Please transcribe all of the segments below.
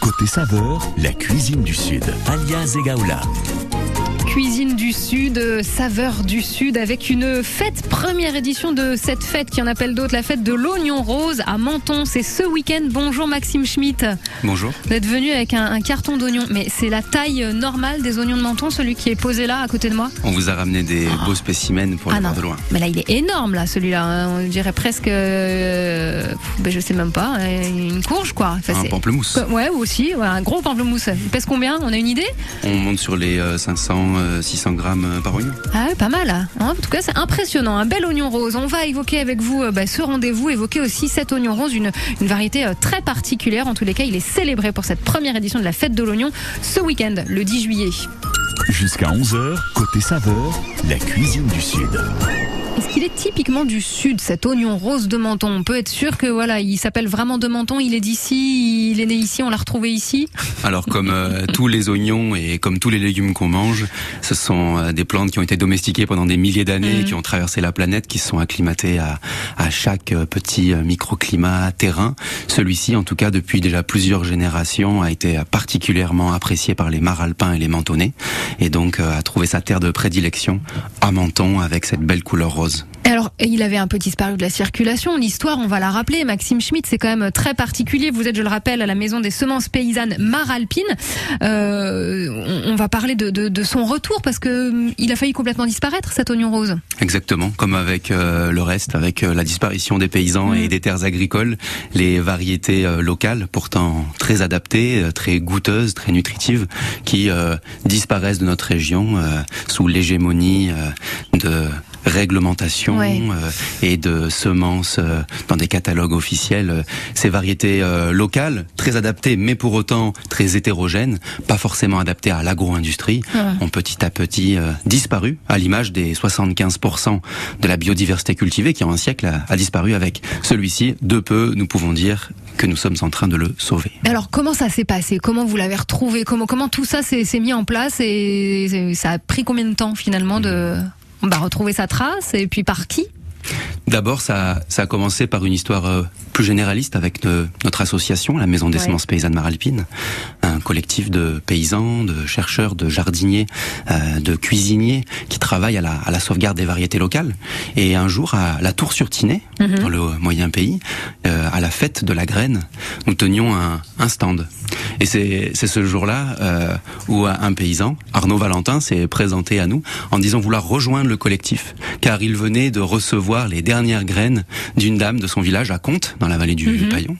Côté saveur, la cuisine du Sud. Alias Egaola. Cuisine du Sud, euh, saveur du Sud, avec une fête, première édition de cette fête qui en appelle d'autres, la fête de l'oignon rose à Menton. C'est ce week-end. Bonjour Maxime Schmitt. Bonjour. Vous êtes venu avec un, un carton d'oignons, mais c'est la taille normale des oignons de Menton, celui qui est posé là à côté de moi? On vous a ramené des beaux spécimens pour Ah le non, voir de loin. mais là il est énorme là, celui-là. hein. On dirait presque, euh, ben, je sais même pas, euh, une courge quoi. Enfin, Un pamplemousse. Ouais, aussi, ouais, un gros pamplemousse. Il pèse combien? On a une idée? On monte sur les euh, 500, euh, 600 grammes euh, par oignon. Ah ouais, pas mal. hein. En tout cas, c'est impressionnant. Un bel oignon rose. On va évoquer avec vous euh, bah, ce rendez-vous, évoquer aussi cet oignon rose, une, une variété euh, très particulière. En tous les cas, il est célébré pour cette première édition de la fête de l'oignon ce week-end, le 10 juillet. Jusqu'à 11h, côté saveur, la cuisine du Sud. Qu'il est typiquement du sud, cet oignon rose de Menton On peut être sûr que voilà, il s'appelle vraiment de Menton, il est d'ici, il est né ici, on l'a retrouvé ici. Alors comme euh, tous les oignons et comme tous les légumes qu'on mange, ce sont euh, des plantes qui ont été domestiquées pendant des milliers d'années, Mhm. qui ont traversé la planète, qui se sont acclimatées à, à chaque euh, petit microclimat terrain. Celui-ci, en tout cas depuis déjà plusieurs générations, a été particulièrement apprécié par les maralpins et les mentonnais, et donc euh, a trouvé sa terre de prédilection à Menton avec cette belle couleur rose. Alors, il avait un peu disparu de la circulation. L'histoire, on va la rappeler. Maxime Schmitt, c'est quand même très particulier. Vous êtes, je le rappelle, à la maison des semences paysannes Maralpine. Euh, on, on va parler de, de- de son retour parce que hum, il a failli complètement disparaître cet oignon rose. Exactement, comme avec euh, le reste, avec euh, la disparition des paysans et des terres agricoles, les variétés euh, locales, pourtant très adaptées, euh, très goûteuses, très nutritives, qui euh, disparaissent de notre région euh, sous l'hégémonie euh, de réglementation Ouais. euh, et de semences euh, dans des catalogues officiels. Euh, Ces variétés euh, locales, très adaptées, mais pour autant très hétérogènes, pas forcément adaptées à l'agro-industrie, Ouais. ont petit à petit euh, disparu, à l'image des 75% de la biodiversité cultivée qui en un siècle a, a disparu avec celui-ci. De peu, nous pouvons dire que nous sommes en train de le sauver. Alors, comment ça s'est passé? Comment vous l'avez retrouvé? Comment, comment tout ça s'est mis en place? Et ça a pris combien de temps finalement de bah, retrouver sa trace et puis par qui? D'abord, ça, ça a commencé par une histoire euh, plus généraliste avec de- notre association, la Maison des Ouais. Semences Paysannes Maralpines, un collectif de paysans, de chercheurs, de jardiniers, euh, de cuisiniers qui travaillent à la, à la sauvegarde des variétés locales. Et un jour, à la Tour-sur-Tinée, Mhm. dans le moyen pays, euh, à la fête de la graine, nous tenions un, un stand. Et c'est ce jour-là où un paysan, Arnaud Valentin, s'est présenté à nous en disant vouloir rejoindre le collectif, car il venait de recevoir les dernières graines d'une dame de son village à Comte, dans la vallée du Mhm. Paillon,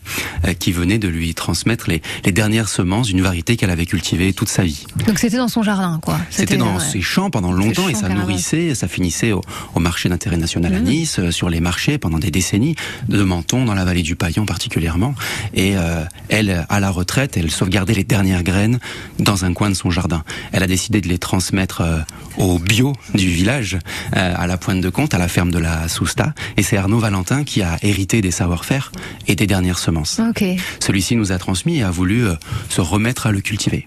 euh, qui venait de lui transmettre les, les dernières semences d'une variété qu'elle avait cultivée toute sa vie. Donc c'était dans son jardin, quoi. C'était dans ouais. ses champs pendant longtemps et ça carrément. nourrissait, ça finissait au, au marché d'intérêt national à Mhm. Nice, euh, sur les marchés pendant des décennies, de Menton, dans la vallée du Paillon particulièrement. Et euh, elle, à la retraite, elle sauvegardait les dernières graines dans un coin de son jardin. Elle a décidé de les transmettre au bio du village, à la pointe de compte, à la ferme de la Sousta. Et c'est Arnaud Valentin qui a hérité des savoir-faire et des dernières semences. Celui-ci nous a transmis et a voulu euh, se remettre à le cultiver.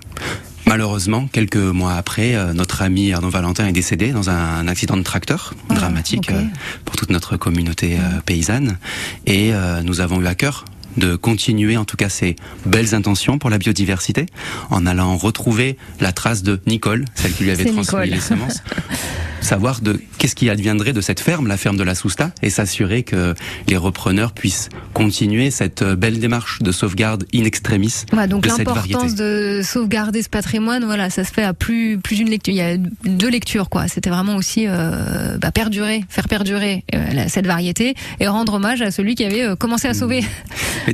Malheureusement, quelques mois après, euh, notre ami Arnaud Valentin est décédé dans un accident de tracteur Ah, dramatique euh, pour toute notre communauté paysanne. Et nous avons eu à cœur de continuer en tout cas ces belles intentions pour la biodiversité en allant retrouver la trace de Nicole, celle qui lui avait transmis Nicole. les semences. savoir de qu'est-ce qui adviendrait de cette ferme, la ferme de la Sousta, et s'assurer que les repreneurs puissent continuer cette euh, belle démarche de sauvegarde in extremis Voilà, donc de cette l'importance de sauvegarder ce patrimoine, voilà, ça se fait à plus plus d'une lecture. Il y a deux lectures, quoi. C'était vraiment aussi euh, bah, perdurer, faire perdurer euh, cette variété et rendre hommage à celui qui avait euh, commencé à sauver.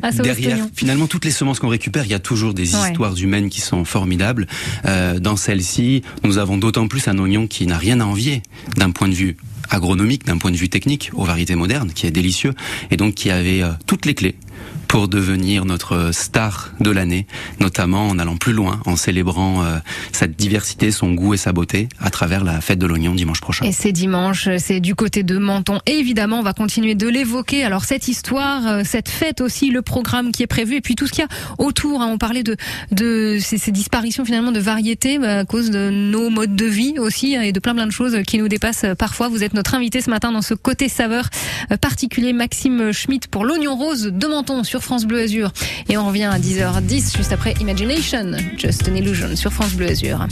À sauver derrière, finalement, toutes les semences qu'on récupère, il y a toujours des Ouais. histoires humaines qui sont formidables. Euh, dans celle-ci, nous avons d'autant plus un oignon qui n'a rien à envier d'un point de vue agronomique, d'un point de vue technique, aux variétés modernes, qui est délicieux, et donc qui avait euh, toutes les clés pour devenir notre star de l'année, notamment en allant plus loin, en célébrant euh, sa diversité, son goût et sa beauté à travers la fête de l'oignon dimanche prochain. Et c'est dimanche, c'est du côté de Menton. Et évidemment, on va continuer de l'évoquer. Alors cette histoire, euh, cette fête aussi, le programme qui est prévu, et puis tout ce qu'il y a autour. hein. On parlait de, ces disparitions finalement de variétés bah, à cause de nos modes de vie aussi hein, et de plein plein de choses qui nous dépassent euh, parfois. Vous êtes notre invité ce matin dans ce côté saveur euh, particulier, Maxime Schmitt pour l'oignon rose de Menton. Sur France Bleu Azur. Et on revient à 10h10 juste après Imagination, Just an Illusion sur France Bleu Azur.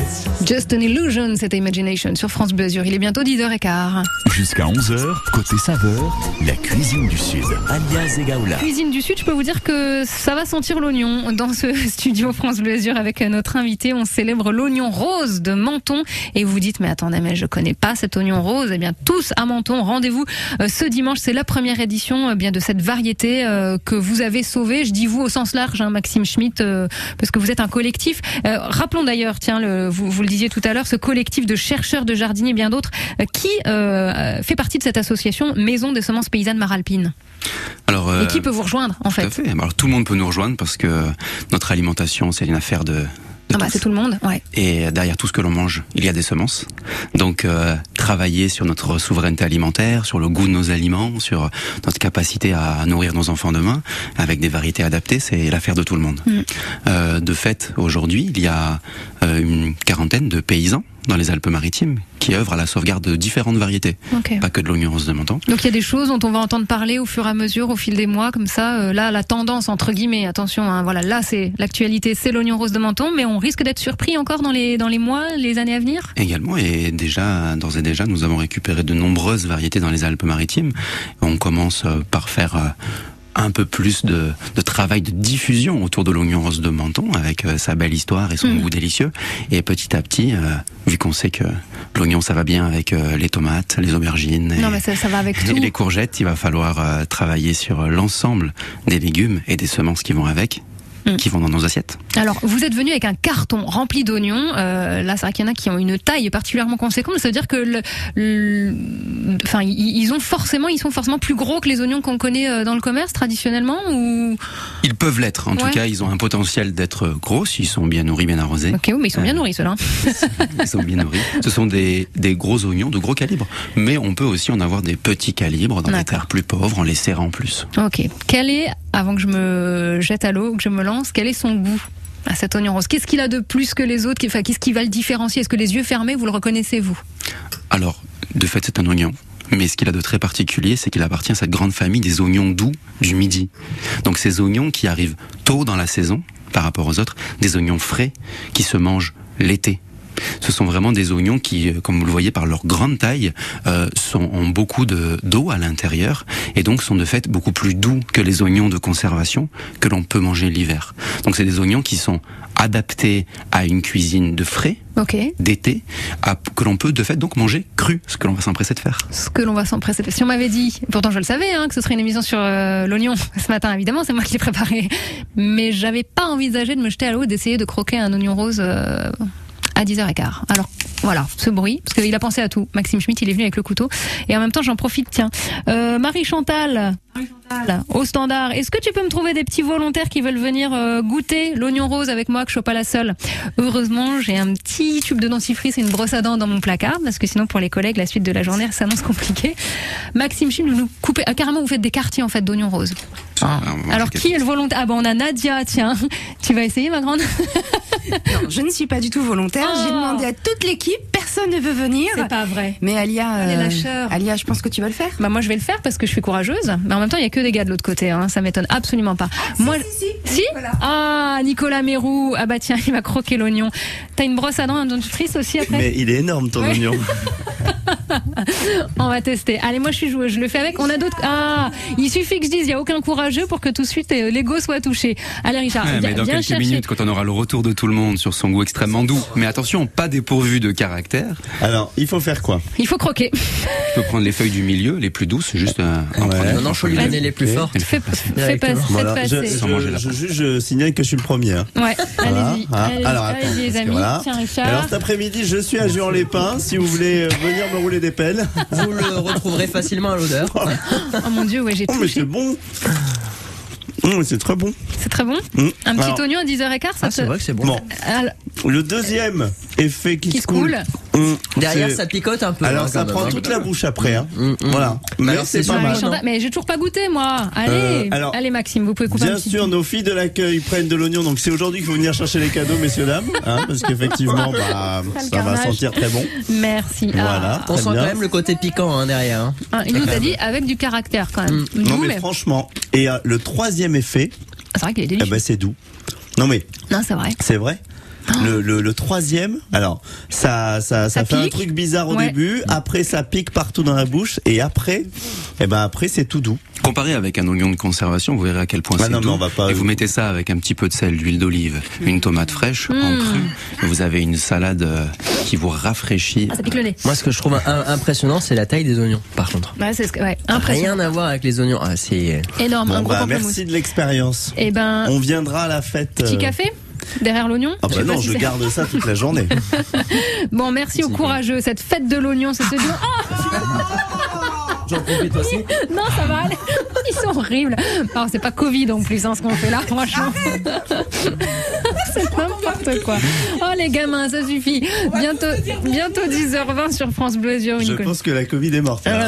It's just an Illusion, c'était Imagination sur France Bleu. Il est bientôt 10h15. Jusqu'à 11h, côté saveur, la cuisine du Sud. Alias Egaoula. Cuisine du Sud, je peux vous dire que ça va sentir l'oignon dans ce studio France Bleu avec notre invité. On célèbre l'oignon rose de Menton. Et vous dites, mais attendez, mais je connais pas cet oignon rose. Eh bien, tous à Menton, rendez-vous euh, ce dimanche. C'est la première édition euh, bien de cette variété euh, que vous avez sauvée. Je dis vous au sens large, hein, Maxime Schmitt, euh, parce que vous êtes un collectif. Euh, rappelons d'ailleurs, tiens, le, vous, vous le disiez tout à l'heure, ce collectif de chercheurs, de jardiniers, bien d'autres, euh, qui euh, fait partie de cette association Maison des semences paysannes Maralpines. Alors, euh, Et qui peut vous rejoindre, en tout à fait. Alors tout le monde peut nous rejoindre parce que notre alimentation, c'est une affaire de Ah bah, c'est tout le monde, ouais. Et derrière tout ce que l'on mange, il y a des semences. Donc, euh, travailler sur notre souveraineté alimentaire, sur le goût de nos aliments, sur notre capacité à nourrir nos enfants demain, avec des variétés adaptées, c'est l'affaire de tout le monde. Euh, de fait, aujourd'hui, il y a euh, une quarantaine de paysans dans les Alpes-Maritimes qui œuvrent à la sauvegarde de différentes variétés, pas que de l'oignon rose de Menton. Donc il y a des choses dont on va entendre parler au fur et à mesure, au fil des mois, comme ça. euh, là, la tendance entre guillemets, attention, hein, voilà, là c'est l'actualité, c'est l'oignon rose de menton, mais on risque d'être surpris encore dans les dans les mois, les années à venir? Également, et déjà, d'ores et déjà, nous avons récupéré de nombreuses variétés dans les Alpes-Maritimes. On commence euh, par faire euh, un peu plus de, de travail de diffusion autour de l'oignon rose de Menton, avec euh, sa belle histoire et son Mm. goût délicieux. Et petit à petit, euh, vu qu'on sait que l'oignon, ça va bien avec euh, les tomates, les aubergines et, Non, mais ça, ça va avec et tout. les courgettes, il va falloir travailler sur l'ensemble des légumes et des semences qui vont avec, Mm. qui vont dans nos assiettes. Alors, vous êtes venu avec un carton rempli d'oignons. Euh, là, c'est vrai qu'il y en a qui ont une taille particulièrement conséquente. Ça veut dire que, le, le- enfin, ils ont forcément, ils sont forcément plus gros que les oignons qu'on connaît euh, dans le commerce traditionnellement, ou? Ils peuvent l'être, en Ouais. tout cas, ils ont un potentiel d'être gros s'ils sont bien nourris, bien arrosés. Ok, oui, mais ils sont bien nourris ceux-là. Ils sont bien nourris. Ce sont des, des gros oignons de gros calibre. Mais on peut aussi en avoir des petits calibres dans des terres plus pauvres en les serrant plus. Ok. Quel est, avant que je me jette à l'eau, que je me lance, quel est son goût à cet oignon rose? Qu'est-ce qu'il a de plus que les autres? Qu'est-ce qui va le différencier? Est-ce que les yeux fermés, vous le reconnaissez vous Alors, de fait, c'est un oignon. Mais ce qu'il a de très particulier, c'est qu'il appartient à cette grande famille des oignons doux du midi. Donc ces oignons qui arrivent tôt dans la saison par rapport aux autres, des oignons frais qui se mangent l'été. Ce sont vraiment des oignons qui, euh, comme vous le voyez par leur grande taille, euh, sont, ont beaucoup de- d'eau à l'intérieur et donc sont de fait beaucoup plus doux que les oignons de conservation que l'on peut manger l'hiver. Donc c'est des oignons qui sont adaptés à une cuisine de frais, Ok. d'été, à- que l'on peut de fait donc manger cru, ce que l'on va s'empresser de faire. Ce que l'on va s'empresser. Si on m'avait dit, pourtant je le savais, hein, que ce serait une émission sur euh, l'oignon ce matin, évidemment, c'est moi qui l'ai préparé. Mais j'avais pas envisagé de me jeter à l'eau d'essayer de croquer un oignon rose euh, à 10h15. Alors voilà, ce bruit, parce qu'il a pensé à tout. Maxime Schmitt, il est venu avec le couteau. Et en même temps, j'en profite, tiens. Euh, Marie Chantal. Chantal, Au standard, est-ce que tu peux me trouver des petits volontaires qui veulent venir euh, goûter l'oignon rose avec moi, que je sois pas la seule? Heureusement, j'ai un petit tube de dentifrice et une brosse à dents dans mon placard, parce que sinon pour les collègues, la suite de la journée, s'annonce compliqué. Maxime Schmitt, vous nous coupez, ah, carrément, vous faites des quartiers en fait d'oignons roses. Ah. Alors, qui est le volontaire? Ah ben on a Nadia, tiens. Tu vas essayer ma grande? Non, je ne suis pas du tout volontaire. J'ai Oh. demandé à toute l'équipe, personne ne veut venir. C'est pas vrai. Mais Alia, Elle est euh. Alia, je pense que tu vas le faire. Bah moi je vais le faire parce que je suis courageuse, mais en même temps il y a que des gars de l'autre côté, hein. ça m'étonne absolument pas. moi, si, Ah Nicolas Mérou, ah bah tiens il va croquer l'oignon. T'as une brosse à dents, un dentifrice aussi après? Mais il est énorme ton Ouais. oignon. On va tester. Allez moi je suis joueuse, je le fais avec. On a d'autres. Ah il suffit que je dise il y a aucun courageux pour que tout de suite euh, l'ego soit touché. Allez Richard, Ouais, mais dans quelques chercher. minutes, quand on aura le retour de tout le monde sur son goût extrêmement doux, mais attention, pas dépourvu de caractère, Alors, il faut faire quoi? Il faut croquer. je peux prendre les feuilles du milieu, les plus douces, juste euh, en prendre Non, non, faut lui donner les plus fortes. Fais, faire passer. fais pas, je, je, je, je- je signale que je suis le premier. hein. Ouais, Voilà, allez-y. Alors attends, allez-y, les amis. voilà. Tiens Richard. Alors cet après-midi, je suis à Juan-les-Pins. Si vous voulez euh, venir me rouler des pelles. Vous le retrouverez facilement à l'odeur. Oh mon dieu, ouais, j'ai Oh mais touché. c'est bon. Hum, c'est très bon. C'est très bon. Hum. Un petit Alors, oignon à 10h15, ça Ah, c'est te... vrai que c'est bon. Bon, Alors, le deuxième effet qui, qui se coule. hum, Derrière, ça picote un peu. Alors hein, ça même, prend hein. toute la bouche après. Hein. Hum, hum. Voilà. Mais c'est pas mal. Mais j'ai toujours pas goûté, moi. Allez, Euh, alors, allez Maxime, vous pouvez couper un Bien petit sûr, peu. nos filles de l'accueil prennent de l'oignon, donc c'est aujourd'hui qu'il faut venir chercher les cadeaux, messieurs dames, hein, parce qu'effectivement, bah, ça va sentir très bon. Merci. Voilà. On sent quand même le côté piquant hein, derrière. hein. Ah, il nous a dit avec du caractère quand même. Non mais, mais- franchement, et euh, le troisième effet, C'est vrai qu'il est eh délicieux. ben c'est doux. Non mais Non, c'est vrai. c'est vrai. Le, le, le troisième, alors ça ça, ça, Ça fait un truc bizarre au Ouais. début, après ça pique partout dans la bouche et après, eh ben après c'est tout doux. Comparé avec un oignon de conservation, vous verrez à quel point Ah c'est mais doux. on va pas- Et vous mettez ça avec un petit peu de sel, d'huile d'olive, une tomate fraîche en Mm. cru. et Vous avez une salade euh, qui vous rafraîchit. Ah, ça pique le nez. Moi, ce que je trouve un- impressionnant, c'est la taille des oignons, par contre. C'est ce que- ouais, impressionnant. Rien à voir avec les oignons. Ah, c'est. Énorme, un Bon, gros bah, merci de l'expérience. Eh ben, On viendra à la fête. petit euh, café derrière l'oignon. Ah bah non, je garde ça toute la journée. Bon, merci aux courageux. Cette fête de l'oignon, c'est ce duo. Ah, J'en profite aussi. non, ça va aller. Ils sont horribles. Alors, c'est pas Covid en plus, hein, ce qu'on fait là, franchement. C'est n'importe quoi. Oh les gamins, ça suffit. Bientôt, bientôt 10h20 sur France Bleu Azur. Je pense que la Covid est morte. Euh.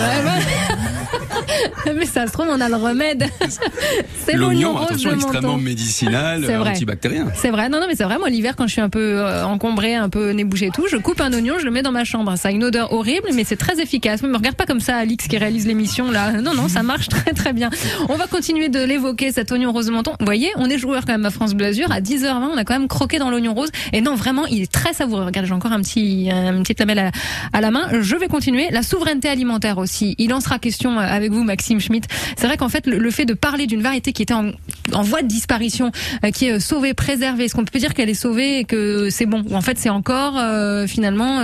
Mais ça se trouve, on a le remède. C'est l'oignon rose attention, de extrêmement menton. médicinal, antibactérien. C'est vrai, non, non, mais c'est vrai. Moi, l'hiver, quand je suis un peu euh, encombrée, un peu nez bouché et tout, je coupe un oignon, je le mets dans ma chambre. Ça a une odeur horrible, mais c'est très efficace. Mais me regarde pas comme ça, Alix, qui réalise l'émission là. Non, non, ça marche très, très bien. On va continuer de l'évoquer, cet oignon rose de menton. Vous voyez, on est joueur quand même à France Bleu Azur. À 10h20, on a quand même croqué dans l'oignon rose. Et non, vraiment, il est très savoureux. Regardez, j'ai encore un petit, euh, une petite lamelle à, la main. Je vais continuer. La souveraineté alimentaire aussi. Il en sera question euh, avec vous, Maxime Schmitt. C'est vrai qu'en fait, le, fait de parler d'une variété qui était en, voie de disparition, euh, qui est sauvée, préservée, est-ce qu'on peut dire qu'elle est sauvée et que c'est bon? Ou en fait, c'est encore finalement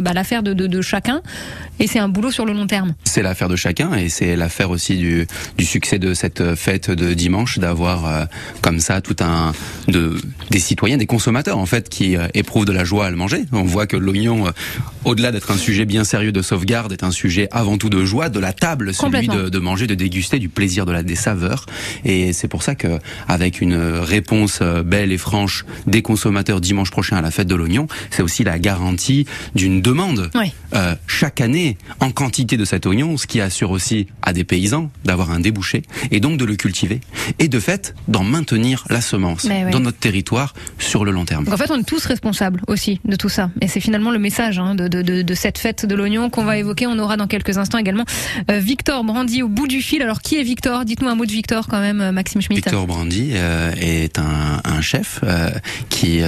bah, l'affaire de, chacun et c'est un boulot sur le long terme. C'est l'affaire de chacun et c'est l'affaire aussi du, succès de cette fête de dimanche d'avoir comme ça tout un de des citoyens, des consommateurs en fait qui euh, éprouvent de la joie à le manger. On voit que l'oignon, euh, au-delà d'être un sujet bien sérieux de sauvegarde, est un sujet avant tout de joie, de la table, celui de, de manger, de déguster, du plaisir de la des saveurs. Et c'est pour ça que avec une réponse euh, belle et franche des consommateurs dimanche prochain à la fête de l'oignon, c'est aussi la garantie d'une demande Oui. euh, chaque année en quantité de cet oignon, ce qui assure aussi à des paysans d'avoir un débouché et donc de le cultiver et de fait d'en maintenir la semence oui. dans notre territoire sur le long terme. Donc en fait, on est tous responsables aussi de tout ça. Et c'est finalement le message hein, de, de, de, de cette fête de l'oignon qu'on va évoquer. On aura dans quelques instants également euh, Victor Brandy au bout du fil. Alors qui est Victor? Dites-nous un mot de Victor quand même, euh, Maxime Schmitt. Victor Brandy euh, est un, un chef euh, qui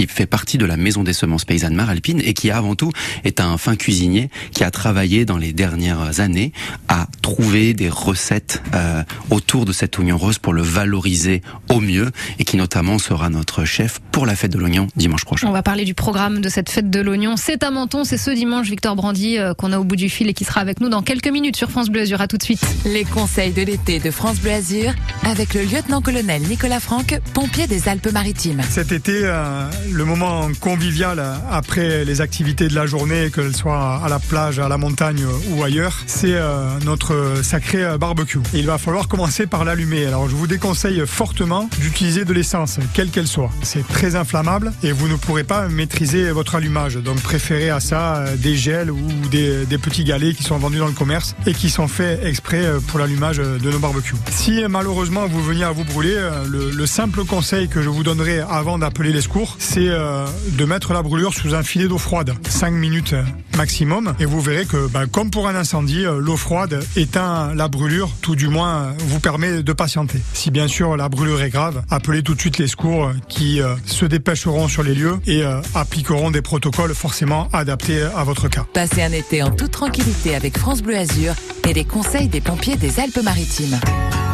qui fait partie de la maison des semences paysannes Maralpine et qui avant tout est un fin cuisinier qui a travaillé dans les dernières années à trouver des recettes euh, autour de cet oignon rose pour le valoriser au mieux et qui notamment sera notre chef pour la fête de l'oignon dimanche prochain. On va parler du programme de cette fête de l'oignon. C'est à Menton, c'est ce dimanche Victor Brandy euh, qu'on a au bout du fil et qui sera avec nous dans quelques minutes sur France Bleu Azur. À tout de suite. Les conseils de l'été de France Bleu Azur avec le lieutenant-colonel Nicolas Franck, pompier des Alpes-Maritimes. Cet été, euh, le moment convivial après les activités de la journée, qu'elles soient à la plage, à la montagne ou ailleurs, c'est euh, notre sacré barbecue. Et il va falloir commencer par l'allumer. Alors je vous déconseille fortement d'utiliser de l'essence, quelle qu'elle soit. C'est très inflammable et vous ne pourrez pas maîtriser votre allumage. Donc préférez à ça euh, des gels ou des, petits galets qui sont vendus dans le commerce et qui sont faits exprès euh, pour l'allumage de nos barbecues. Si malheureusement vous veniez à vous brûler, le, le simple conseil que je vous donnerai avant d'appeler les secours, c'est euh, de mettre la brûlure sous un filet d'eau froide, 5 minutes euh, maximum, et vous verrez que, ben, comme pour un incendie, euh, l'eau froide éteint la brûlure, tout du moins vous permet de patienter. Si bien sûr la brûlure est grave, appelez tout de suite les secours qui se dépêcheront sur les lieux et appliqueront des protocoles forcément adaptés à votre cas. Passez un été en toute tranquillité avec France Bleu Azur et les conseils des pompiers des Alpes-Maritimes.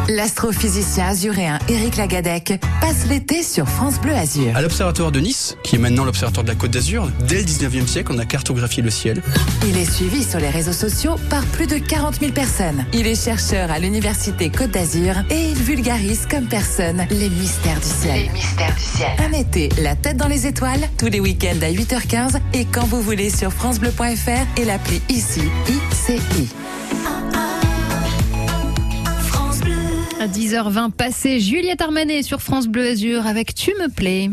L'astrophysicien azuréen Éric Lagadec passe l'été sur France Bleu Azur. À l'Observatoire de Nice, qui est maintenant l'Observatoire de la Côte d'Azur, dès le 19e siècle, on a cartographié le ciel. Il est suivi sur les réseaux sociaux par plus de 40 000 personnes. Il est chercheur à l'Université Côte d'Azur et il vulgarise comme personne les mystères du ciel. Les mystères du ciel. Un été, la tête dans les étoiles, tous les week-ends à 8h15 et quand vous voulez sur FranceBleu.fr et l'appli ici, ICI. À 10h20 passé, Juliette Armanet sur France Bleu Azur avec Tu me plais.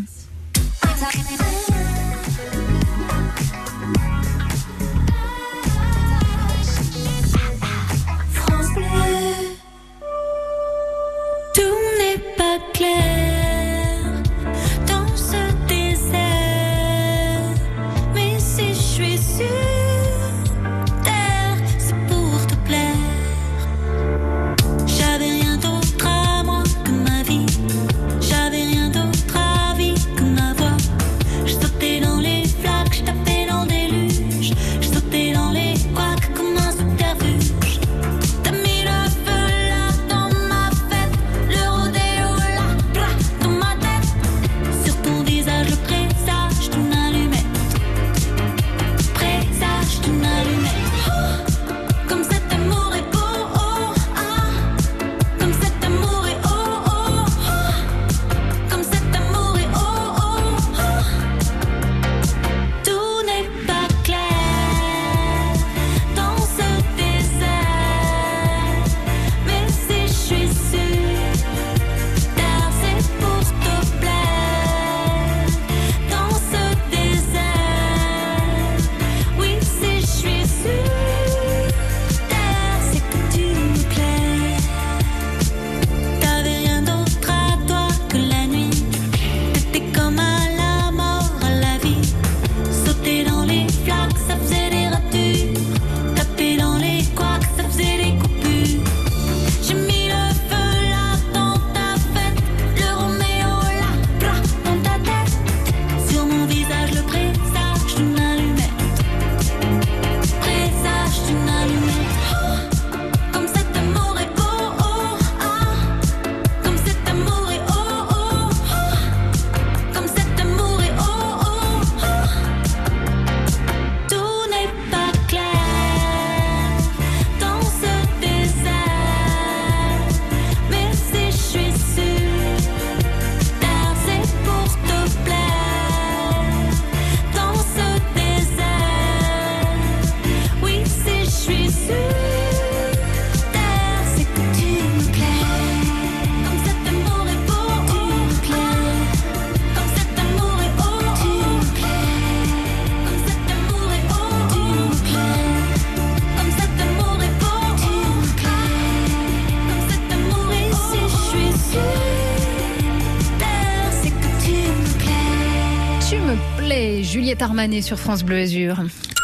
Armanet sur France Bleu Azur.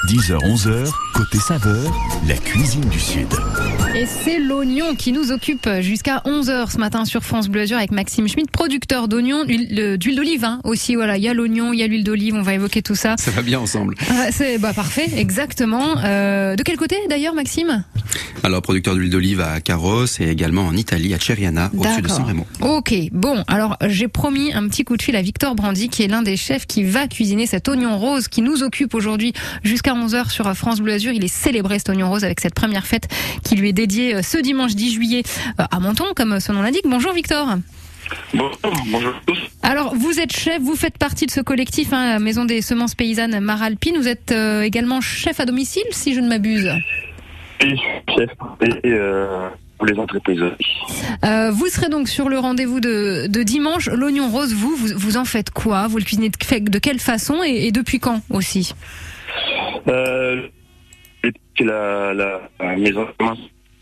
10h-11h, côté saveur, la cuisine du Sud. Et c'est l'oignon qui nous occupe jusqu'à 11h ce matin sur France Bleu Azur avec Maxime Schmitt, producteur d'oignons, d'huile euh, d'huile d'olive hein, aussi. Voilà, il y a l'oignon, il y a l'huile d'olive, on va évoquer tout ça. Ça va bien ensemble. Ah, c'est bah, parfait, exactement. Euh, de quel côté d'ailleurs, Maxime? Alors, producteur d'huile d'olive à Carros et également en Italie, à Ceriana, au-dessus de D'accord. San Remo. Ok, bon, alors j'ai promis un petit coup de fil à Victor Brandy, qui est l'un des chefs qui va cuisiner cet oignon rose qui nous occupe aujourd'hui jusqu'à 11h sur France Bleu Azur. Il est célébré cet oignon rose avec cette première fête qui lui est dédiée euh, ce dimanche 10 juillet euh, à Menton, comme son nom l'indique. Bonjour Victor. Bon, bonjour à tous. Alors, vous êtes chef, vous faites partie de ce collectif, hein, Maison des semences paysannes Maralpine. Vous êtes euh, également chef à domicile, si je ne m'abuse. Et chef et euh, pour les entreprises. Euh, vous serez donc sur le rendez-vous de, de dimanche. L'oignon rose, vous, vous, vous en faites quoi? Vous le cuisinez de, quelle façon et, et depuis quand aussi? La, la maison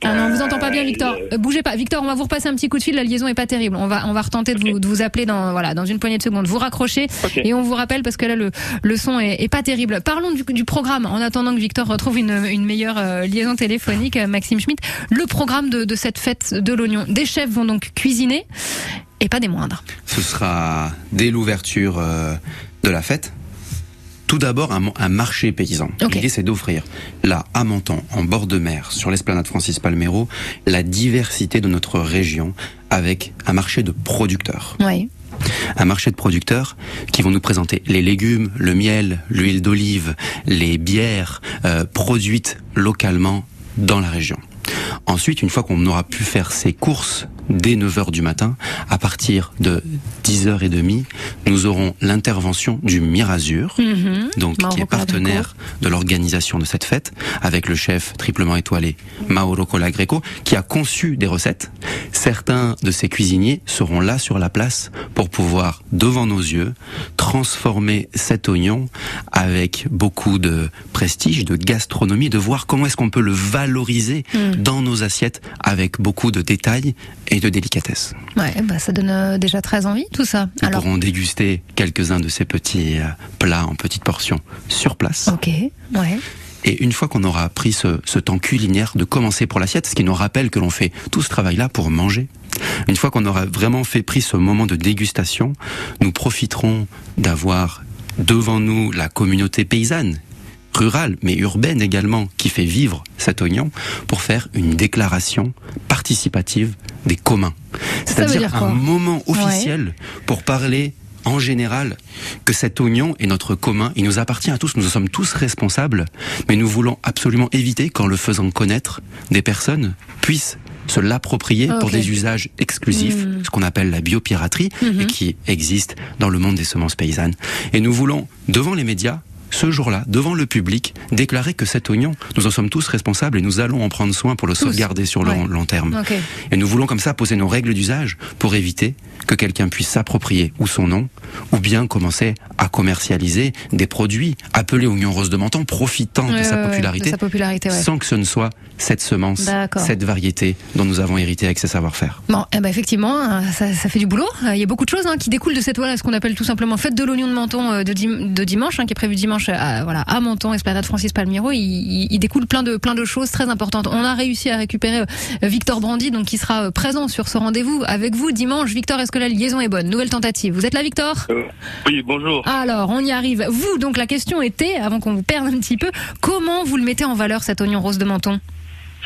Ah non, on vous entend pas bien, Victor. Euh, bougez pas, Victor. On va vous repasser un petit coup de fil. La liaison est pas terrible. On va, on va retenter de vous, de vous appeler dans, voilà, dans une poignée de secondes. Vous raccrochez et on vous rappelle parce que là le, le son est, est pas terrible. Parlons du, du programme. En attendant que Victor retrouve une, une meilleure euh, liaison téléphonique, euh, Maxime Schmitt. Le programme de, de cette fête de l'oignon. Des chefs vont donc cuisiner et pas des moindres. Ce sera dès l'ouverture euh, de la fête. Tout d'abord, un, un marché paysan. L'idée, c'est d'offrir, là, à Menton, en bord de mer, sur l'esplanade Francis Palmero, la diversité de notre région avec un marché de producteurs. Oui. Un marché de producteurs qui vont nous présenter les légumes, le miel, l'huile d'olive, les bières euh, produites localement dans la région. Ensuite, une fois qu'on aura pu faire ses courses dès 9h du matin, à partir de 10h30, nous aurons l'intervention du Mirazur, Mhm. donc Mauro qui est partenaire de l'organisation de cette fête, avec le chef triplement étoilé Mauro Colagreco, qui a conçu des recettes. Certains de ces cuisiniers seront là sur la place pour pouvoir, devant nos yeux, transformer cet oignon avec beaucoup de prestige, de gastronomie, de voir comment est-ce qu'on peut le valoriser Mm. Dans nos assiettes avec beaucoup de détails et de délicatesse. Ouais, bah ça donne euh, déjà très envie tout ça. Nous Alors, pourrons déguster quelques-uns de ces petits euh, plats en petites portions sur place. ok, ouais. Et une fois qu'on aura pris ce, ce temps culinaire de commencer pour l'assiette, ce qui nous rappelle que l'on fait tout ce travail-là pour manger, une fois qu'on aura vraiment fait pris ce moment de dégustation, nous profiterons d'avoir devant nous la communauté paysanne, rurale, mais urbaine également, qui fait vivre cet oignon, pour faire une déclaration participative des communs. C'est-à-dire un moment officiel pour parler en général que cet oignon est notre commun, il nous appartient à tous, nous en sommes tous responsables, mais nous voulons absolument éviter qu'en le faisant connaître, des personnes puissent se l'approprier pour des usages exclusifs, Mm. ce qu'on appelle la biopiraterie, Mhm. et qui existe dans le monde des semences paysannes. Et nous voulons, devant les médias, ce jour-là, devant le public, déclarer que cet oignon, nous en sommes tous responsables et nous allons en prendre soin pour le Tous. sauvegarder sur le Ouais. long terme. Et nous voulons comme ça poser nos règles d'usage pour éviter que quelqu'un puisse s'approprier ou son nom, ou bien commencer à commercialiser des produits appelés oignon rose de menton, profitant de sa popularité, de sa popularité, ouais. sans que ce ne soit cette semence, cette variété dont nous avons hérité avec ses savoir-faire. Bon, eh ben effectivement, euh, ça, ça fait du boulot. Euh, Il y a beaucoup de choses hein, qui découlent de cette voilà, ce qu'on appelle tout simplement fête de l'oignon de Menton euh, de, dim- de dimanche, hein, qui est prévu dimanche à, voilà, à Menton, Esplanade Francis Palmiro. Il, il- il découle plein de plein de choses très importantes. On a réussi à récupérer Victor Brandy, donc qui sera présent sur ce rendez-vous avec vous dimanche. Victor, est-ce que la liaison est bonne Nouvelle tentative. Vous êtes là, Victor Oui, bonjour. Alors, on y arrive. Vous, donc la question était, avant qu'on vous perde un petit peu, comment vous le mettez en valeur cet oignon rose de Menton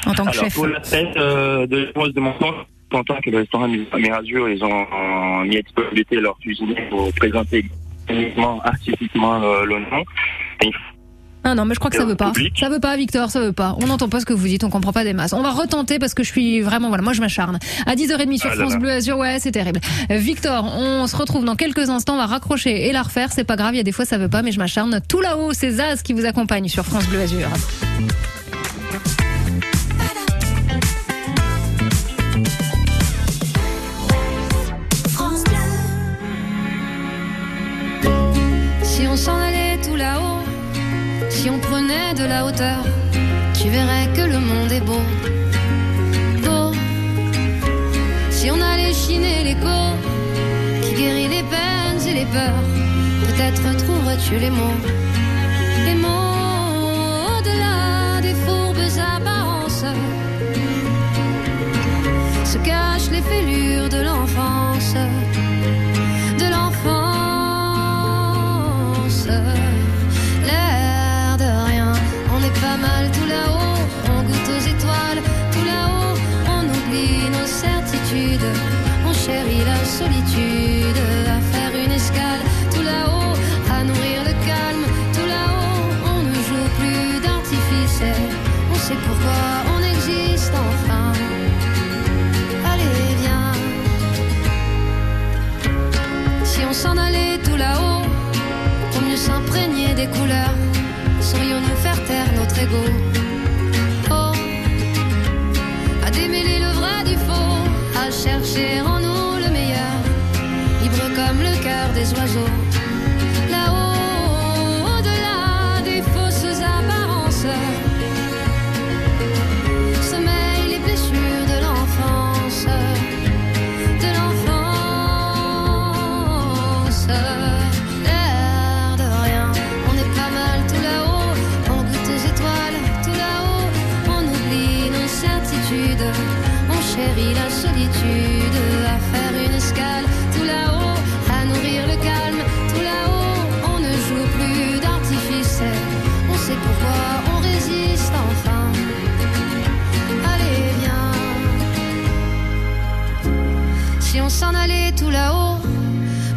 en tant que Alors, chef pour la fête euh, de l'Écosse de Menton, content que le restaurant Mirazur, ils ont euh, mis à disponibilité leur cuisinier pour présenter uniquement, artistiquement euh, l'oignon. Et il Ah non, mais je crois que ça veut pas. public Ça veut pas, Victor, ça veut pas. On n'entend pas ce que vous dites, on comprend pas des masses. On va retenter parce que je suis vraiment, voilà, moi je m'acharne. À 10h30 sur Ah France là. Bleu Azur, ouais, c'est terrible. Euh, Victor, on se retrouve dans quelques instants, on va raccrocher et la refaire, c'est pas grave, il y a des fois ça veut pas, mais je m'acharne. Tout là-haut, c'est Zaz qui vous accompagne sur France Bleu Azur. Si on prenait de la hauteur, tu verrais que le monde est beau. Beau. Si on allait chiner l'écho, qui guérit les peines et les peurs, peut-être trouverais-tu les mots Et mon au-delà des fourbes apparences se cachent les fêlures de l'enfance, S'en allait tout là-haut, pour mieux s'imprégner des couleurs, saurions-nous faire taire notre ego. Oh, à démêler le vrai du faux, à chercher en nous le meilleur, libre comme le cœur des oiseaux.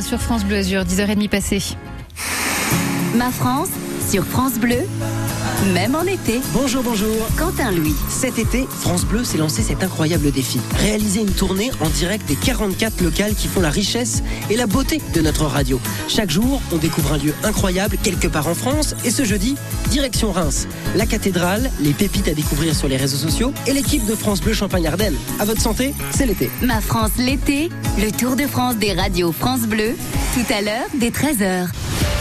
Sur France Bleu Azur, 10h30 passées. Ma France sur France Bleu, même en été. Bonjour, bonjour. Quentin Louis. Cet été, France Bleu s'est lancé cet incroyable défi. Réaliser une tournée en direct des 44 locales qui font la richesse et la beauté de notre radio. Chaque jour, on découvre un lieu incroyable quelque part en France et ce jeudi, direction Reims. La cathédrale, les pépites à découvrir sur les réseaux sociaux et l'équipe de France Bleu Champagne-Ardenne. À votre santé, c'est l'été. Ma France l'été, le Tour de France des radios France Bleu, tout à l'heure dès 13h.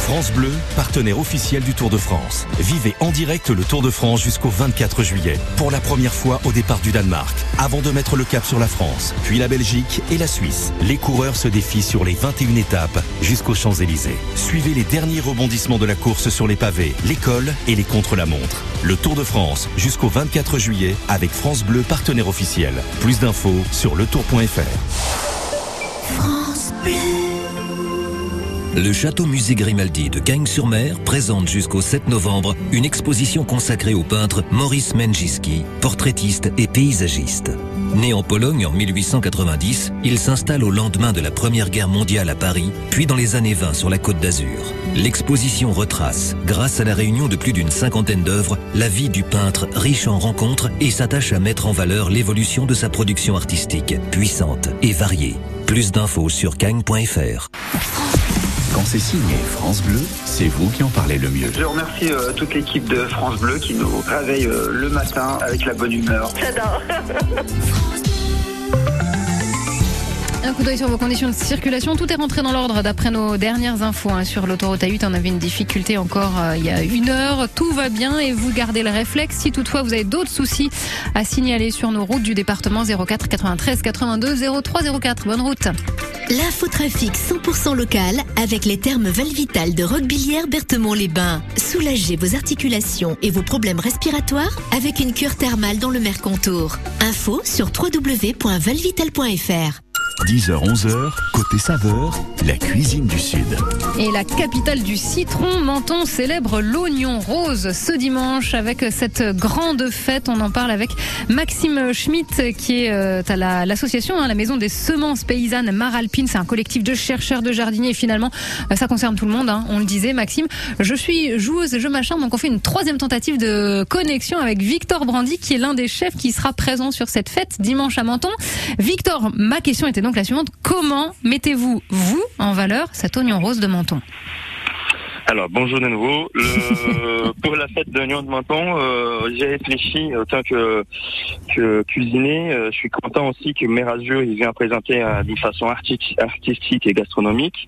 France Bleu, partenaire officiel du Tour de France. Vivez en direct le Tour de France jusqu'au 24 juillet, pour la première fois au départ du Danemark, avant de mettre le cap sur la France, puis la Belgique et la Suisse. Les coureurs se défient sur les 21 étapes jusqu'aux Champs-Élysées. Suivez les derniers rebondissements de la course sur les pavés, l'école et les contre-la-montre. Le Tour de France jusqu'au 24 juillet avec France Bleu, partenaire officiel. Plus d'infos sur letour.fr. France Bleu. Le château musée Grimaldi de Cagnes-sur-Mer présente jusqu'au 7 novembre une exposition consacrée au peintre Maurice Menjiski, portraitiste et paysagiste. Né en Pologne en 1890, il s'installe au lendemain de la Première Guerre mondiale à Paris, puis dans les années 20 sur la Côte d'Azur. L'exposition retrace, grâce à la réunion de plus d'une cinquantaine d'œuvres, la vie du peintre riche en rencontres et s'attache à mettre en valeur l'évolution de sa production artistique, puissante et variée. Plus d'infos sur cagne.fr. Quand c'est signé France Bleu, c'est vous qui en parlez le mieux. Je remercie euh, toute l'équipe de France Bleu qui nous réveille euh, le matin avec la bonne humeur. J'adore. Un coup d'œil sur vos conditions de circulation. Tout est rentré dans l'ordre d'après nos dernières infos hein, sur l'autoroute A8. On avait une difficulté encore euh, il y a une heure. Tout va bien et vous gardez le réflexe. Si toutefois vous avez d'autres soucis à signaler sur nos routes du département 04 93 82 03 04. Bonne route. L'infotrafic 100% local avec les termes Valvital de Roquebillière Berthemont-les-Bains. Soulagez vos articulations et vos problèmes respiratoires avec une cure thermale dans le Mercontour. Info sur www.valvital.fr. 10h-11h, côté saveur, la cuisine du Sud. Et la capitale du citron, Menton, célèbre l'oignon rose ce dimanche avec cette grande fête. On en parle avec Maxime Schmitt qui est euh, à la- l'association, hein, la maison des semences paysannes Maralpine. C'est un collectif de chercheurs, de jardiniers et finalement euh, ça concerne tout le monde. hein. On le disait, Maxime. Je suis joueuse, je m'acharne. Donc on fait une troisième tentative de connexion avec Victor Brandy qui est l'un des chefs qui sera présent sur cette fête dimanche à Menton. Victor, ma question était donc la Comment mettez-vous, vous, en valeur cet oignon rose de Menton? Alors bonjour de nouveau. Le- pour la fête d'oignon de Menton, euh, j'ai réfléchi autant que, que cuisiner. Euh, je suis content aussi que Mérazur il vient présenter euh, d'une façon arti- artistique et gastronomique.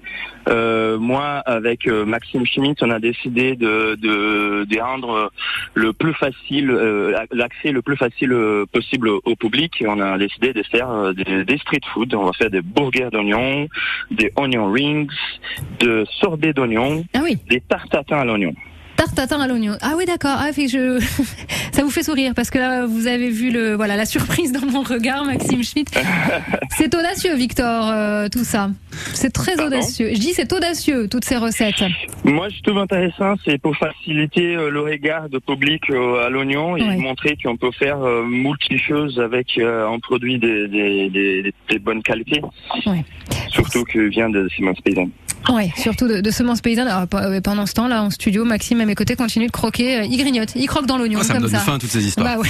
Euh, moi, avec euh, Maxime Schmitt, on a décidé de, de, de rendre le plus facile, euh, l'accès le plus facile euh, possible au, public. Et on a décidé de faire euh, des, des street food. On va faire des burgers d'oignons, des onion rings, de sorbet d'oignons, Ah oui. Des tartes tatin à l'oignon. Tarte tatin à l'oignon. Ah oui, d'accord. Ah, fait que je... ça vous fait sourire parce que là, vous avez vu le, voilà, la surprise dans mon regard, Maxime Schmitt. C'est audacieux, Victor, euh, tout ça. C'est très audacieux. Je dis c'est audacieux, toutes ces recettes. Moi, je trouve intéressant, c'est pour faciliter euh, le regard de public euh, à l'oignon et Ouais. montrer qu'on peut faire multi choses avec un produit des, des, des, des- des bonnes qualités. Ouais. Surtout que vient de Siemens Paysan. Ouais, surtout de, de semences paysannes. Alors, pe- euh, pendant ce temps, là, en studio, Maxime à mes côtés continue de croquer. euh, Il grignote, il croque dans l'oignon Ah, ça me comme donne ça. faim, toutes ces histoires. Bah ouais.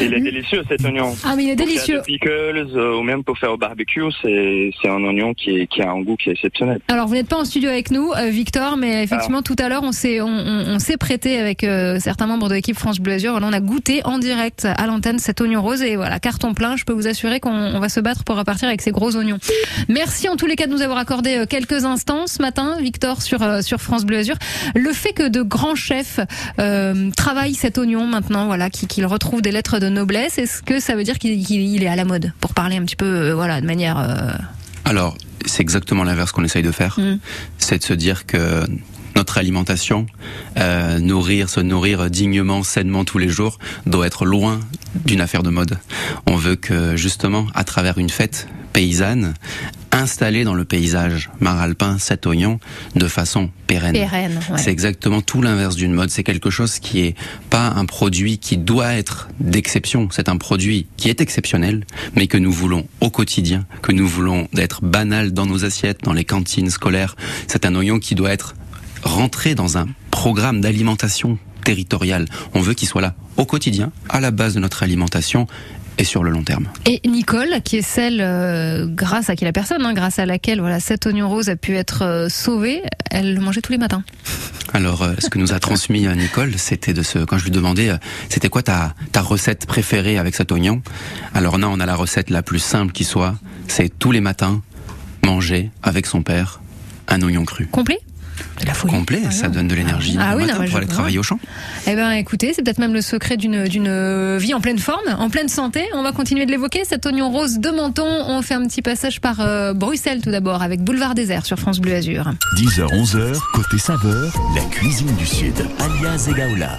Il est délicieux cet oignon. Ah, mais il est Pour faire délicieux. des pickles euh, ou même pour faire au barbecue, c'est c'est un oignon qui, est, qui a un goût qui est exceptionnel. Alors vous n'êtes pas en studio avec nous, euh, Victor, mais effectivement tout à l'heure on s'est on, on- on s'est prêté avec euh, certains membres de l'équipe France Bleu Azur. Voilà, on a goûté en direct à l'antenne cet oignon rose et voilà carton plein. Je peux vous assurer qu'on on va se battre pour repartir avec ces gros oignons. Merci en tous les cas de nous avoir accordé euh, instants ce matin, Victor, sur euh, sur France Bleu Azur. Le fait que de grands chefs euh, travaillent cet oignon maintenant, voilà, qui- qu'il retrouve des lettres de noblesse, est-ce que ça veut dire qu'il qu'il- il est à la mode pour parler un petit peu, euh, voilà, de manière Alors, c'est exactement l'inverse qu'on essaye de faire. Mm. C'est de se dire que notre alimentation, euh, nourrir, se nourrir dignement, sainement tous les jours, doit être loin d'une affaire de mode. On veut que, justement, à travers une fête paysanne, installée dans le paysage maralpin, cet oignon, de façon pérenne. pérenne. ouais. C'est exactement tout l'inverse d'une mode. C'est quelque chose qui est pas un produit qui doit être d'exception. C'est un produit qui est exceptionnel, mais que nous voulons au quotidien, que nous voulons d'être banal dans nos assiettes, dans les cantines scolaires. C'est un oignon qui doit être rentré dans un programme d'alimentation territoriale. On veut qu'il soit là au quotidien, à la base de notre alimentation et sur le long terme. Et Nicole, qui est celle euh, grâce à qui la personne, hein, grâce à laquelle voilà cet oignon rose a pu être euh, sauvé, elle le mangeait tous les matins. Alors, euh, ce que nous a transmis euh, Nicole, c'était de ce, quand je lui demandais, c'était quoi ta, ta recette préférée avec cet oignon? Alors là, on a la recette la plus simple qui soit, c'est tous les matins manger avec son père un oignon cru. Complet? De la folie. Complet, ça donne de l'énergie Ah le oui, matin non, mais pour aller travailler au champ. Eh ben, écoutez, c'est peut-être même le secret d'une d'une vie en pleine forme, en pleine santé. On va continuer de l'évoquer. Cet oignon rose de Menton. On fait un petit passage par euh, Bruxelles tout d'abord avec Boulevard Désert sur France Bleu Azur. 10h-11h, côté saveur, la cuisine du Sud. Alias Egaola.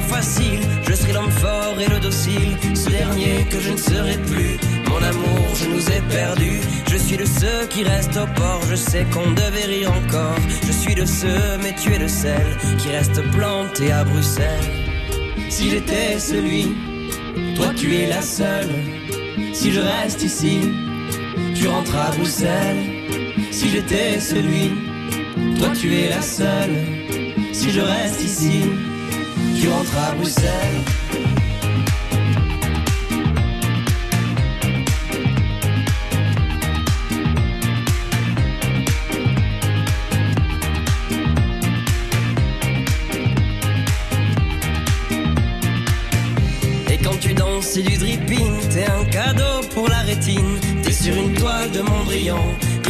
Facile, je serai l'homme fort et le docile. Ce dernier que je ne serai plus. Mon amour, je nous ai perdus. Je suis de ceux qui restent au port. Je sais qu'on devait rire encore. Je suis de ceux, mais tu es de celles qui restent plantées à Bruxelles. Si j'étais celui, toi tu es la seule. Si je reste ici, tu rentres à Bruxelles. Si j'étais celui, toi tu es la seule. Si je reste ici, tu rentres à Bruxelles. Et quand tu danses, c'est du dripping. T'es un cadeau pour la rétine. T'es sur une toile de Mondrian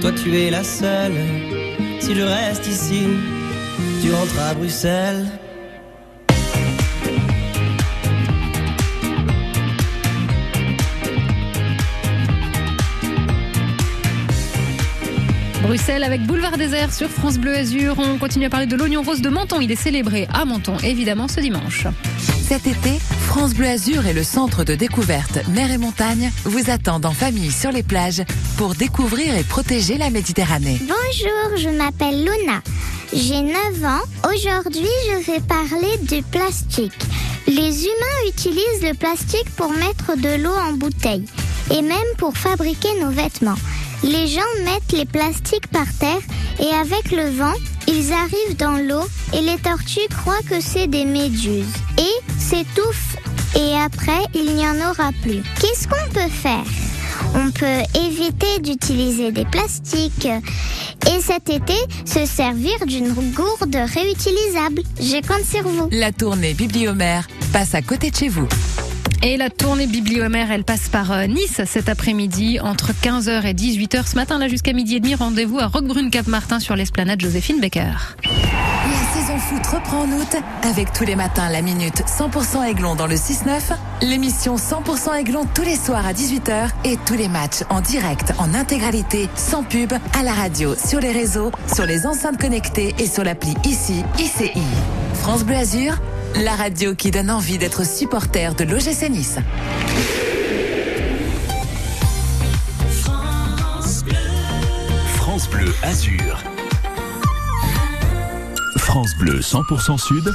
toi tu es la seule. Si je reste ici, tu rentres à Bruxelles. Bruxelles avec Boulevard Désert sur France Bleu Azur. On continue à parler de l'oignon rose de Menton. Il est célébré à Menton, évidemment, ce dimanche. Cet été, France Bleu Azur et le centre de découverte Mer et Montagne vous attendent en famille sur les plages pour découvrir et protéger la Méditerranée. Bonjour, je m'appelle Luna. J'ai 9 ans. Aujourd'hui, je vais parler du plastique. Les humains utilisent le plastique pour mettre de l'eau en bouteille et même pour fabriquer nos vêtements. Les gens mettent les plastiques par terre et avec le vent, ils arrivent dans l'eau et les tortues croient que c'est des méduses et s'étouffent et après, il n'y en aura plus. Qu'est-ce qu'on peut faire? On peut éviter d'utiliser des plastiques et cet été se servir d'une gourde réutilisable. Je compte sur vous. La tournée Bibliomère passe à côté de chez vous. Et la tournée bibliomère, elle passe par euh, Nice cet après-midi entre 15h et 18h. Ce matin, là jusqu'à midi et demi, rendez-vous à Roquebrune-Cap-Martin sur l'esplanade Joséphine Becker. La saison foot reprend en août avec tous les matins la minute 100% Aiglon dans le 6-9, l'émission 100% Aiglon tous les soirs à 18h et tous les matchs en direct, en intégralité, sans pub, à la radio, sur les réseaux, sur les enceintes connectées et sur l'appli ICI, ICI. France Bleu Azur, la radio qui donne envie d'être supporter de l'OGC Nice. France Bleu Azur. France Bleu 100% Sud,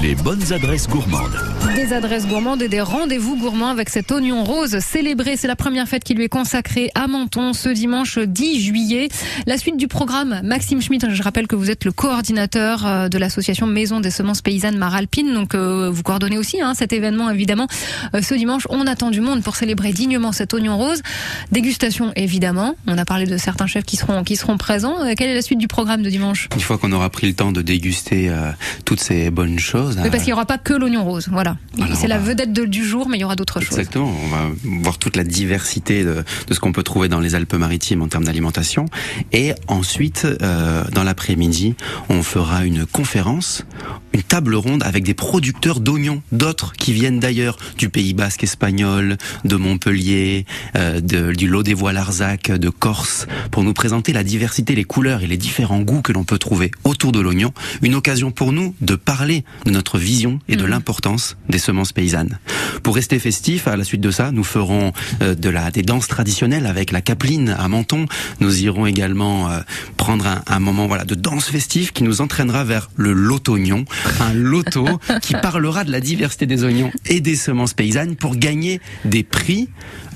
les bonnes adresses gourmandes. Des adresses gourmandes et des rendez-vous gourmands avec cet oignon rose célébré. C'est la première fête qui lui est consacrée à Menton ce dimanche 10 juillet. La suite du programme, Maxime Schmitt, je rappelle que vous êtes le coordinateur euh, de l'association Maison des semences paysannes Maralpine. Donc euh, vous coordonnez aussi hein, cet événement évidemment. Euh, ce dimanche, on attend du monde pour célébrer dignement cet oignon rose. Dégustation évidemment. On a parlé de certains chefs qui seront, qui seront présents. Euh, Quelle est la suite du programme de dimanche? Une fois qu'on aura pris le temps de déguster euh, toutes ces bonnes choses. Oui, parce qu'il n'y aura pas que l'oignon rose. Voilà. Alors, C'est la vedette de- du jour, mais il y aura d'autres choses. Exactement, on va voir toute la diversité de, de ce qu'on peut trouver dans les Alpes-Maritimes en termes d'alimentation. Et ensuite, euh, dans l'après-midi, on fera une conférence, une table ronde avec des producteurs d'oignons, d'autres qui viennent d'ailleurs du Pays Basque espagnol, de Montpellier, euh, de- du Lot des Voies Larzac, de Corse, pour nous présenter la diversité, les couleurs et les différents goûts que l'on peut trouver autour de l'oignon. Une occasion pour nous de parler de notre vision et de l'importance des semences paysannes. Pour rester festif, à la suite de ça, nous ferons euh, de la, des danses traditionnelles avec la capeline à Menton. Nous irons également euh, prendre un, un moment voilà de danse festive qui nous entraînera vers le loto-oignon, un loto qui parlera de la diversité des oignons et des semences paysannes pour gagner des prix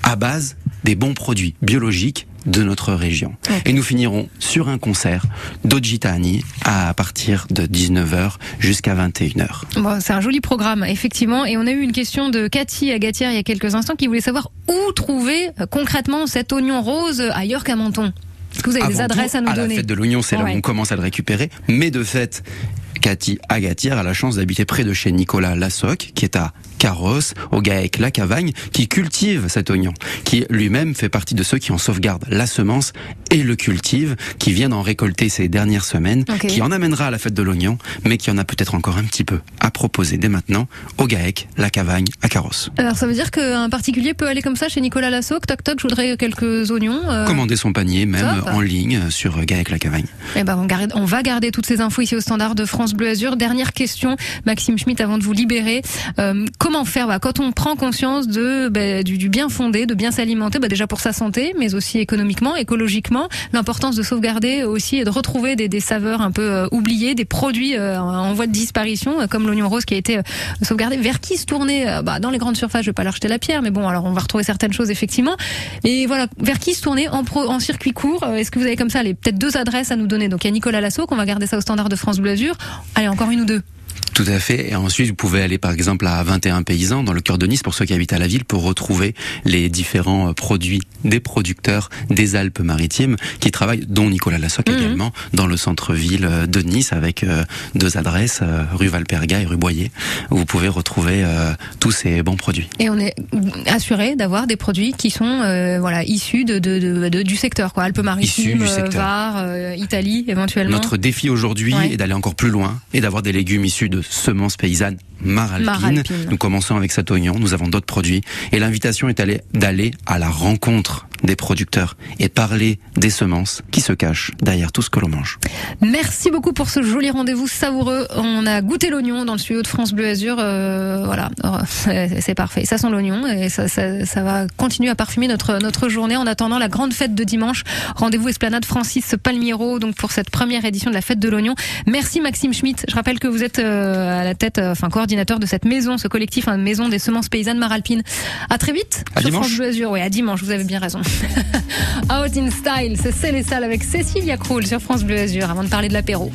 à base des bons produits biologiques de notre région. Et nous finirons sur un concert d'Ogitani à partir de 19h jusqu'à 21h. Bon, c'est un joli programme, effectivement. Et on a eu une question de Cathy Agatière il y a quelques instants qui voulait savoir où trouver euh, concrètement cet oignon rose ailleurs qu'à Menton. Est-ce que vous avez des tout, adresses à nous la donner fête de l'oignon, c'est là où on commence à le récupérer. Mais de fait, Cathy Agatière a la chance d'habiter près de chez Nicolas Lassoc, qui est à Carrosse, au GAEC La Cavagne, qui cultive cet oignon, qui lui-même fait partie de ceux qui en sauvegardent la semence et le cultive, qui vient d'en récolter ces dernières semaines, qui en amènera à la fête de l'oignon, mais qui en a peut-être encore un petit peu à proposer dès maintenant au GAEC La Cavagne à Carrosse. Alors ça veut dire qu'un particulier peut aller comme ça chez Nicolas Lassoc, toc toc, je voudrais quelques oignons. euh, Commander son panier, même top. en ligne sur GAEC La Cavagne. Eh ben, on, garde- on va garder toutes ces infos ici au standard de France Bleu Azur. Dernière question, Maxime Schmitt, avant de vous libérer. Euh, comment faire bah, quand on prend conscience bah, du, du bien fondé, de bien s'alimenter, bah, déjà pour sa santé, mais aussi économiquement, écologiquement, l'importance de sauvegarder aussi et de retrouver des, des saveurs un peu euh, oubliées, des produits euh, en voie de disparition, euh, comme l'oignon rose qui a été sauvegardé. Vers qui se tourner bah, Dans les grandes surfaces, je vais pas leur jeter la pierre, mais bon, alors on va retrouver certaines choses effectivement. Et voilà, vers qui se tourner en, pro, en circuit court Est-ce que vous avez comme ça les peut-être deux adresses à nous donner? Donc il y a Nicolas Lasso, qu'on va garder ça au standard de France Bleu Azur. Allez, encore une ou deux. Tout à fait. Et ensuite, vous pouvez aller par exemple à 21 paysans dans le cœur de Nice pour ceux qui habitent à la ville pour retrouver les différents euh, produits des producteurs des Alpes-Maritimes qui travaillent, dont Nicolas Lassoc Mhm. également, dans le centre-ville euh, de Nice avec euh, deux adresses, rue Valperga et rue Boyer, où vous pouvez retrouver tous ces bons produits. Et on est assuré d'avoir des produits qui sont euh, voilà issus de, de, de- de- du secteur, quoi. Alpes-Maritimes. Var, euh, Italie éventuellement. Notre défi aujourd'hui Ouais. est d'aller encore plus loin et d'avoir des légumes issus de semences paysannes maralpines. Maralpines. Nous commençons avec cet oignon, nous avons d'autres produits et l'invitation est d'aller à la rencontre des producteurs et parler des semences qui se cachent derrière tout ce que l'on mange. Merci beaucoup pour ce joli rendez-vous savoureux. On a goûté l'oignon dans le studio de France Bleu Azur. euh, voilà, c'est parfait. Ça sent l'oignon et ça, ça, ça va continuer à parfumer notre notre journée en attendant la grande fête de dimanche. Rendez-vous Esplanade Francis Palmiero donc pour cette première édition de la fête de l'oignon. Merci Maxime Schmitt. Je rappelle que vous êtes euh, à la tête, euh, enfin coordinateur de cette maison, ce collectif, hein, maison des semences paysannes Maralpines. À très vite. À sur dimanche. France Bleu Azur. Oui, à dimanche. Vous avez bien raison. Out in Style, c'est Célestal avec Cécilia Krull sur France Bleu Azur avant de parler de l'apéro.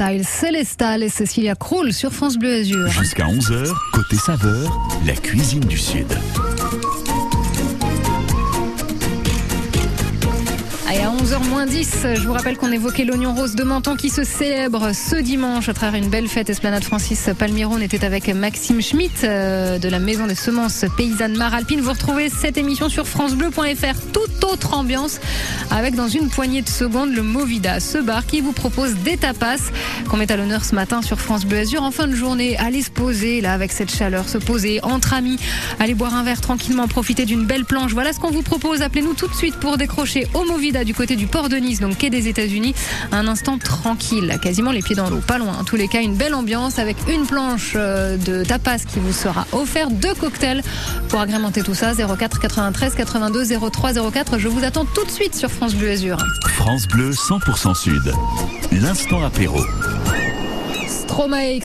Style Célestal et Cecilia Krull sur France Bleu Azur. Jusqu'à 11h, côté saveur, la cuisine du Sud. Et à 11h 10, je vous rappelle qu'on évoquait l'oignon rose de Menton qui se célèbre ce dimanche à travers une belle fête. Esplanade Francis Palmiron était avec Maxime Schmitt euh, de la Maison des Semences Paysannes Maralpine. Vous retrouvez cette émission sur francebleu.fr. Toute autre ambiance avec dans une poignée de secondes le Movida, ce bar qui vous propose des tapas qu'on met à l'honneur ce matin sur France Bleu Azur. En fin de journée, allez se poser là avec cette chaleur, se poser entre amis, allez boire un verre tranquillement, profiter d'une belle planche. Voilà ce qu'on vous propose. Appelez-nous tout de suite pour décrocher au Movida du côté du port de Nice, donc quai des États-Unis. Un instant tranquille, quasiment les pieds dans l'eau, pas loin. En tous les cas, une belle ambiance avec une planche euh, de tapas qui vous sera offerte, deux cocktails pour agrémenter tout ça. 04 93 82 03 04. Je vous attends tout de suite sur France Bleu Azur. France Bleu 100% Sud. L'instant apéro. Stromae